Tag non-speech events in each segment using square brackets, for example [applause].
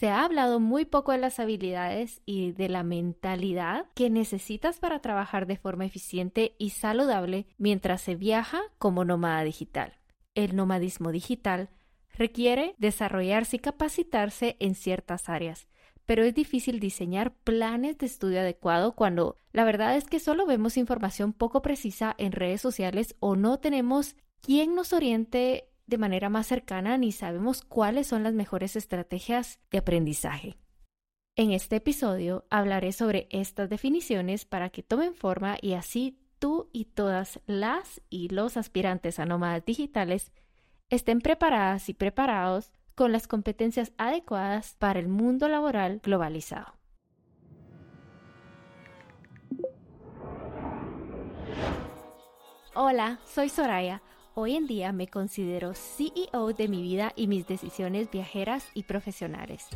Se ha hablado muy poco de las habilidades y de la mentalidad que necesitas para trabajar de forma eficiente y saludable mientras se viaja como nómada digital. El nomadismo digital requiere desarrollarse y capacitarse en ciertas áreas, pero es difícil diseñar planes de estudio adecuado cuando la verdad es que solo vemos información poco precisa en redes sociales o no tenemos quien nos oriente de manera más cercana ni sabemos cuáles son las mejores estrategias de aprendizaje. En este episodio hablaré sobre estas definiciones para que tomen forma y así tú y todas las y los aspirantes a nómadas digitales estén preparadas y preparados con las competencias adecuadas para el mundo laboral globalizado. Hola, soy Soraya Hoy en día me considero CEO de mi vida y mis decisiones viajeras y profesionales.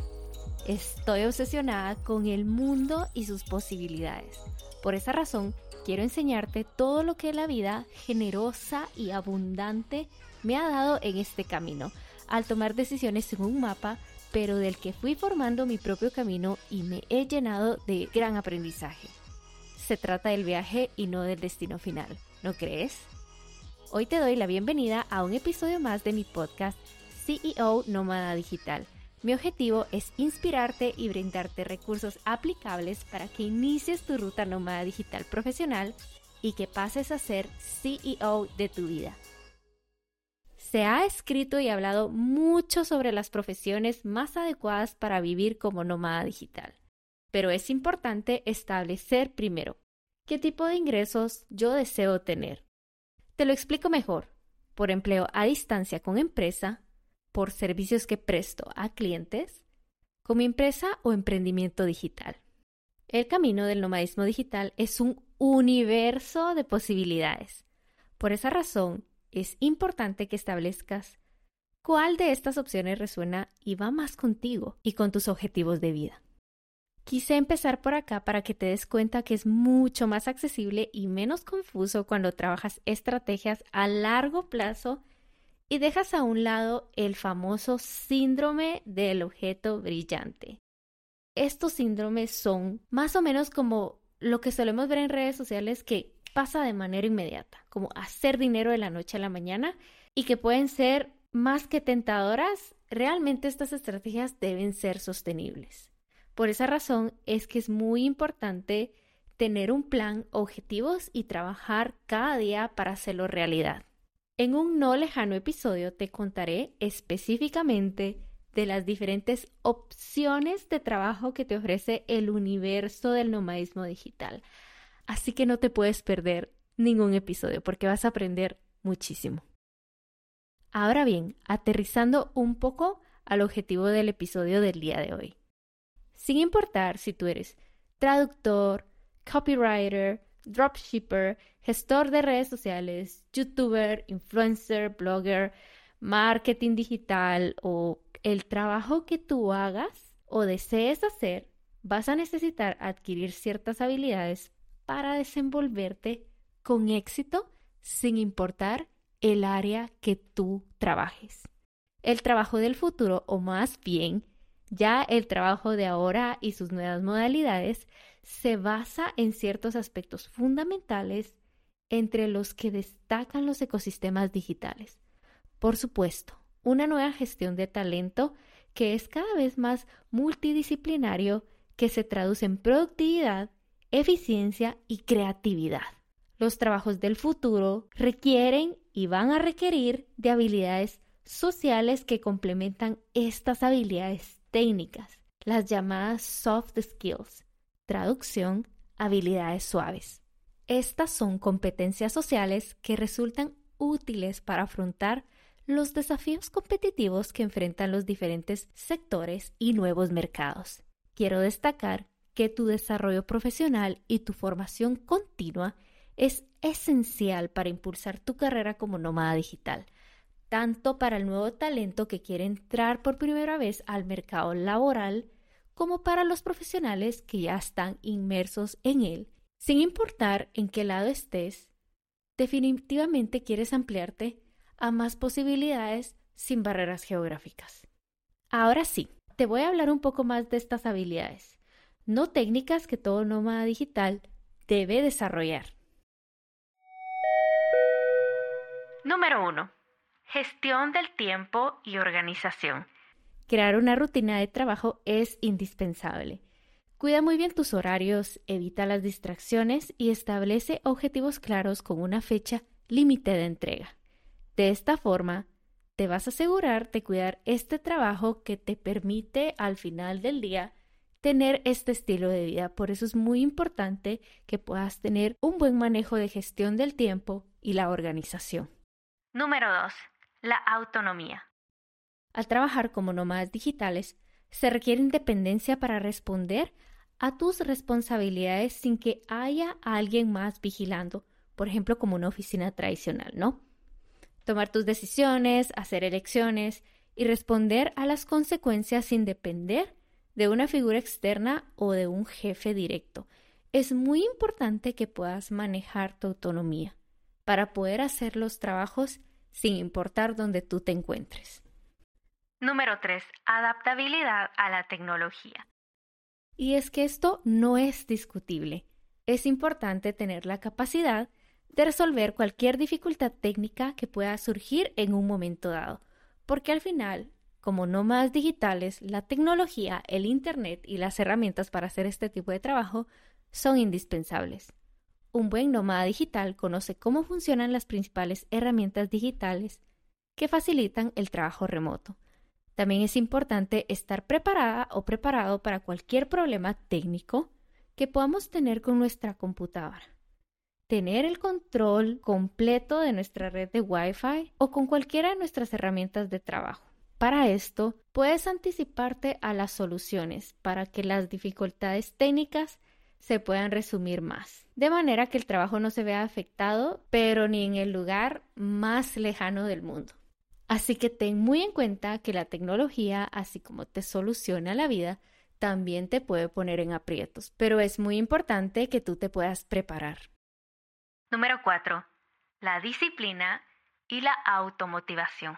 Estoy obsesionada con el mundo y sus posibilidades. Por esa razón, quiero enseñarte todo lo que la vida generosa y abundante me ha dado en este camino, al tomar decisiones en un mapa, pero del que fui formando mi propio camino y me he llenado de gran aprendizaje. Se trata del viaje y no del destino final, ¿no crees? Hoy te doy la bienvenida a un episodio más de mi podcast CEO Nómada Digital. Mi objetivo es inspirarte y brindarte recursos aplicables para que inicies tu ruta nómada digital profesional y que pases a ser CEO de tu vida. Se ha escrito y hablado mucho sobre las profesiones más adecuadas para vivir como nómada digital, pero es importante establecer primero qué tipo de ingresos yo deseo tener te lo explico mejor. Por empleo a distancia con empresa, por servicios que presto a clientes, como empresa o emprendimiento digital. El camino del nomadismo digital es un universo de posibilidades. Por esa razón, es importante que establezcas cuál de estas opciones resuena y va más contigo y con tus objetivos de vida. Quise empezar por acá para que te des cuenta que es mucho más accesible y menos confuso cuando trabajas estrategias a largo plazo y dejas a un lado el famoso síndrome del objeto brillante. Estos síndromes son más o menos como lo que solemos ver en redes sociales que pasa de manera inmediata, como hacer dinero de la noche a la mañana y que pueden ser más que tentadoras, realmente estas estrategias deben ser sostenibles. Por esa razón es que es muy importante tener un plan, objetivos y trabajar cada día para hacerlo realidad. En un no lejano episodio te contaré específicamente de las diferentes opciones de trabajo que te ofrece el universo del nomadismo digital. Así que no te puedes perder ningún episodio porque vas a aprender muchísimo. Ahora bien, aterrizando un poco al objetivo del episodio del día de hoy sin importar si tú eres traductor, copywriter, dropshipper, gestor de redes sociales, youtuber, influencer, blogger, marketing digital o el trabajo que tú hagas o desees hacer, vas a necesitar adquirir ciertas habilidades para desenvolverte con éxito sin importar el área que tú trabajes. El trabajo del futuro, o más bien ya el trabajo de ahora y sus nuevas modalidades se basa en ciertos aspectos fundamentales entre los que destacan los ecosistemas digitales. Por supuesto, una nueva gestión de talento que es cada vez más multidisciplinario que se traduce en productividad, eficiencia y creatividad. Los trabajos del futuro requieren y van a requerir de habilidades sociales que complementan estas habilidades técnicas, las llamadas soft skills, traducción, habilidades suaves. Estas son competencias sociales que resultan útiles para afrontar los desafíos competitivos que enfrentan los diferentes sectores y nuevos mercados. Quiero destacar que tu desarrollo profesional y tu formación continua es esencial para impulsar tu carrera como nómada digital, tanto para el nuevo talento que quiere entrar por primera vez al mercado laboral, como para los profesionales que ya están inmersos en él. Sin importar en qué lado estés, definitivamente quieres ampliarte a más posibilidades sin barreras geográficas. Ahora sí, te voy a hablar un poco más de estas habilidades, no técnicas que todo nómada digital debe desarrollar. Número 1. Gestión del tiempo y organización. Crear una rutina de trabajo es indispensable. Cuida muy bien tus horarios, evita las distracciones y establece objetivos claros con una fecha límite de entrega. De esta forma, te vas a asegurar de cuidar este trabajo que te permite al final del día tener este estilo de vida. Por eso es muy importante que puedas tener un buen manejo de gestión del tiempo y la organización. Número 2. La autonomía. Al trabajar como nómadas digitales, se requiere independencia para responder a tus responsabilidades sin que haya alguien más vigilando, por ejemplo, como una oficina tradicional, ¿no? Tomar tus decisiones, hacer elecciones y responder a las consecuencias sin depender de una figura externa o de un jefe directo. Es muy importante que puedas manejar tu autonomía para poder hacer los trabajos sin importar dónde tú te encuentres. Número 3. Adaptabilidad a la tecnología. Y es que esto no es discutible. Es importante tener la capacidad de resolver cualquier dificultad técnica que pueda surgir en un momento dado, porque al final, como nómadas digitales, la tecnología, el Internet y las herramientas para hacer este tipo de trabajo son indispensables. Un buen nómada digital conoce cómo funcionan las principales herramientas digitales que facilitan el trabajo remoto también es importante estar preparada o preparado para cualquier problema técnico que podamos tener con nuestra computadora. Tener el control completo de nuestra red de Wi-Fi o con cualquiera de nuestras herramientas de trabajo. Para esto, puedes anticiparte a las soluciones para que las dificultades técnicas se puedan resumir más, de manera que el trabajo no se vea afectado, pero ni en el lugar más lejano del mundo. Así que ten muy en cuenta que la tecnología, así como te soluciona la vida, también te puede poner en aprietos, pero es muy importante que tú te puedas preparar. Número 4. La disciplina y la automotivación.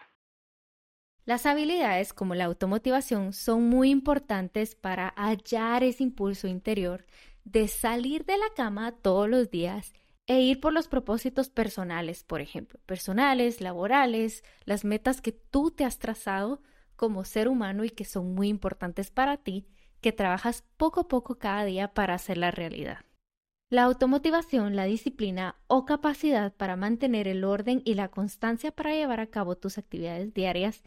Las habilidades como la automotivación son muy importantes para hallar ese impulso interior de salir de la cama todos los días e ir por los propósitos personales, por ejemplo, personales, laborales, las metas que tú te has trazado como ser humano y que son muy importantes para ti, que trabajas poco a poco cada día para hacer la realidad. La automotivación, la disciplina o capacidad para mantener el orden y la constancia para llevar a cabo tus actividades diarias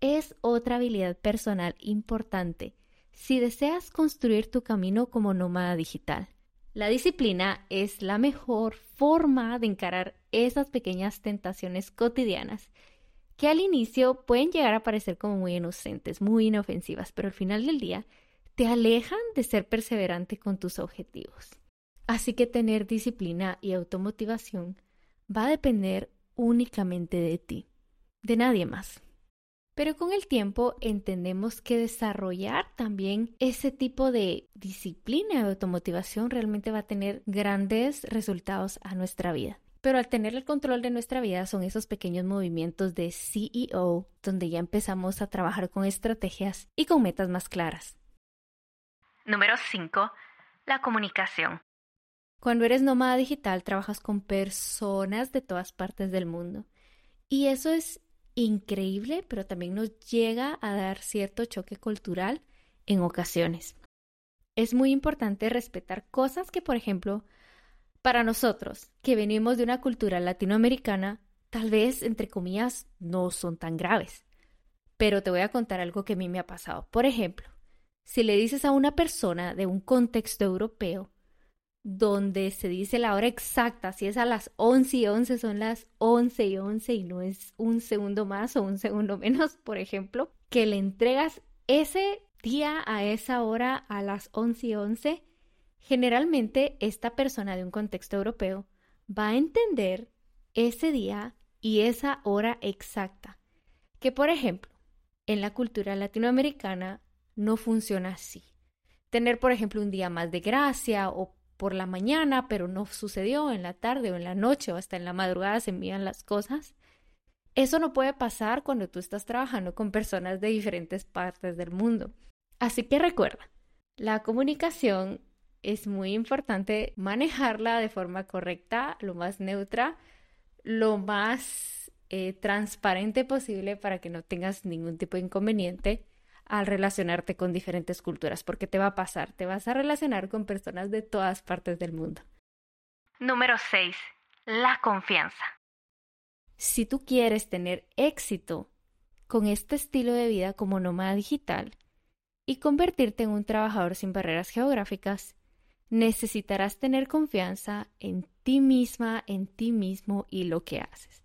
es otra habilidad personal importante si deseas construir tu camino como nómada digital. La disciplina es la mejor forma de encarar esas pequeñas tentaciones cotidianas que al inicio pueden llegar a parecer como muy inocentes, muy inofensivas, pero al final del día te alejan de ser perseverante con tus objetivos. Así que tener disciplina y automotivación va a depender únicamente de ti, de nadie más. Pero con el tiempo entendemos que desarrollar también ese tipo de disciplina de automotivación realmente va a tener grandes resultados a nuestra vida. Pero al tener el control de nuestra vida son esos pequeños movimientos de CEO donde ya empezamos a trabajar con estrategias y con metas más claras. Número 5. La comunicación. Cuando eres nómada digital trabajas con personas de todas partes del mundo. Y eso es increíble, pero también nos llega a dar cierto choque cultural en ocasiones. Es muy importante respetar cosas que, por ejemplo, para nosotros, que venimos de una cultura latinoamericana, tal vez, entre comillas, no son tan graves. Pero te voy a contar algo que a mí me ha pasado. Por ejemplo, si le dices a una persona de un contexto europeo donde se dice la hora exacta, si es a las 11 y 11 son las 11 y 11 y no es un segundo más o un segundo [laughs] menos, por ejemplo, que le entregas ese día a esa hora a las 11 y 11, generalmente esta persona de un contexto europeo va a entender ese día y esa hora exacta. Que por ejemplo, en la cultura latinoamericana no funciona así. Tener, por ejemplo, un día más de gracia o por la mañana, pero no sucedió en la tarde o en la noche o hasta en la madrugada se envían las cosas. Eso no puede pasar cuando tú estás trabajando con personas de diferentes partes del mundo. Así que recuerda, la comunicación es muy importante manejarla de forma correcta, lo más neutra, lo más eh, transparente posible para que no tengas ningún tipo de inconveniente al relacionarte con diferentes culturas, porque te va a pasar, te vas a relacionar con personas de todas partes del mundo. Número 6. La confianza. Si tú quieres tener éxito con este estilo de vida como nómada digital y convertirte en un trabajador sin barreras geográficas, necesitarás tener confianza en ti misma, en ti mismo y lo que haces.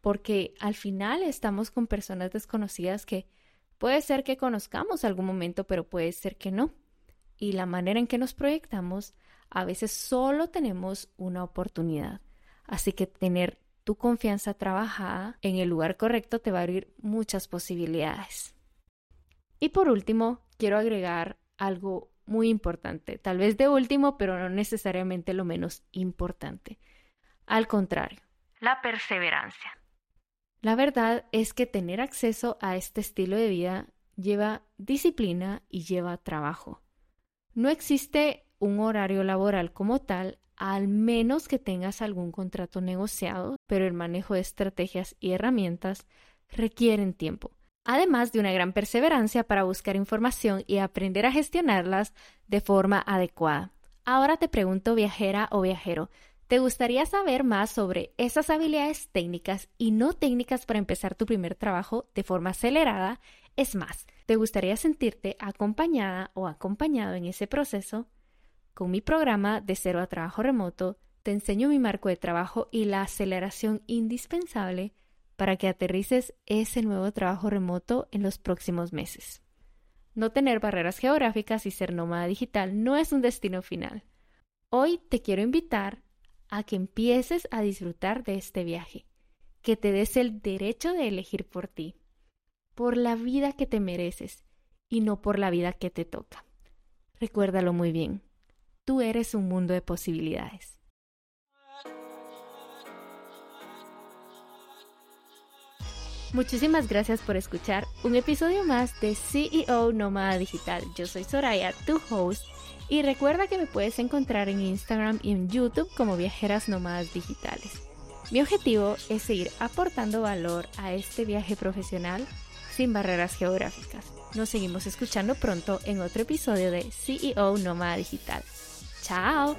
Porque al final estamos con personas desconocidas que puede ser que conozcamos algún momento, pero puede ser que no. Y la manera en que nos proyectamos, a veces solo tenemos una oportunidad. Así que tener tu confianza trabajada en el lugar correcto te va a abrir muchas posibilidades. Y por último, quiero agregar algo muy importante, tal vez de último, pero no necesariamente lo menos importante. Al contrario, la perseverancia. La verdad es que tener acceso a este estilo de vida lleva disciplina y lleva trabajo. No existe un horario laboral como tal, al menos que tengas algún contrato negociado, pero el manejo de estrategias y herramientas requieren tiempo además de una gran perseverancia para buscar información y aprender a gestionarlas de forma adecuada. Ahora te pregunto, viajera o viajero, ¿te gustaría saber más sobre esas habilidades técnicas y no técnicas para empezar tu primer trabajo de forma acelerada? Es más, ¿te gustaría sentirte acompañada o acompañado en ese proceso? Con mi programa de cero a trabajo remoto, te enseño mi marco de trabajo y la aceleración indispensable para que aterrices ese nuevo trabajo remoto en los próximos meses. No tener barreras geográficas y ser nómada digital no es un destino final. Hoy te quiero invitar a que empieces a disfrutar de este viaje, que te des el derecho de elegir por ti, por la vida que te mereces y no por la vida que te toca. Recuérdalo muy bien, tú eres un mundo de posibilidades. Muchísimas gracias por escuchar un episodio más de CEO Nómada Digital. Yo soy Soraya, tu host, y recuerda que me puedes encontrar en Instagram y en YouTube como Viajeras Nómadas Digitales. Mi objetivo es seguir aportando valor a este viaje profesional sin barreras geográficas. Nos seguimos escuchando pronto en otro episodio de CEO Nómada Digital. ¡Chao!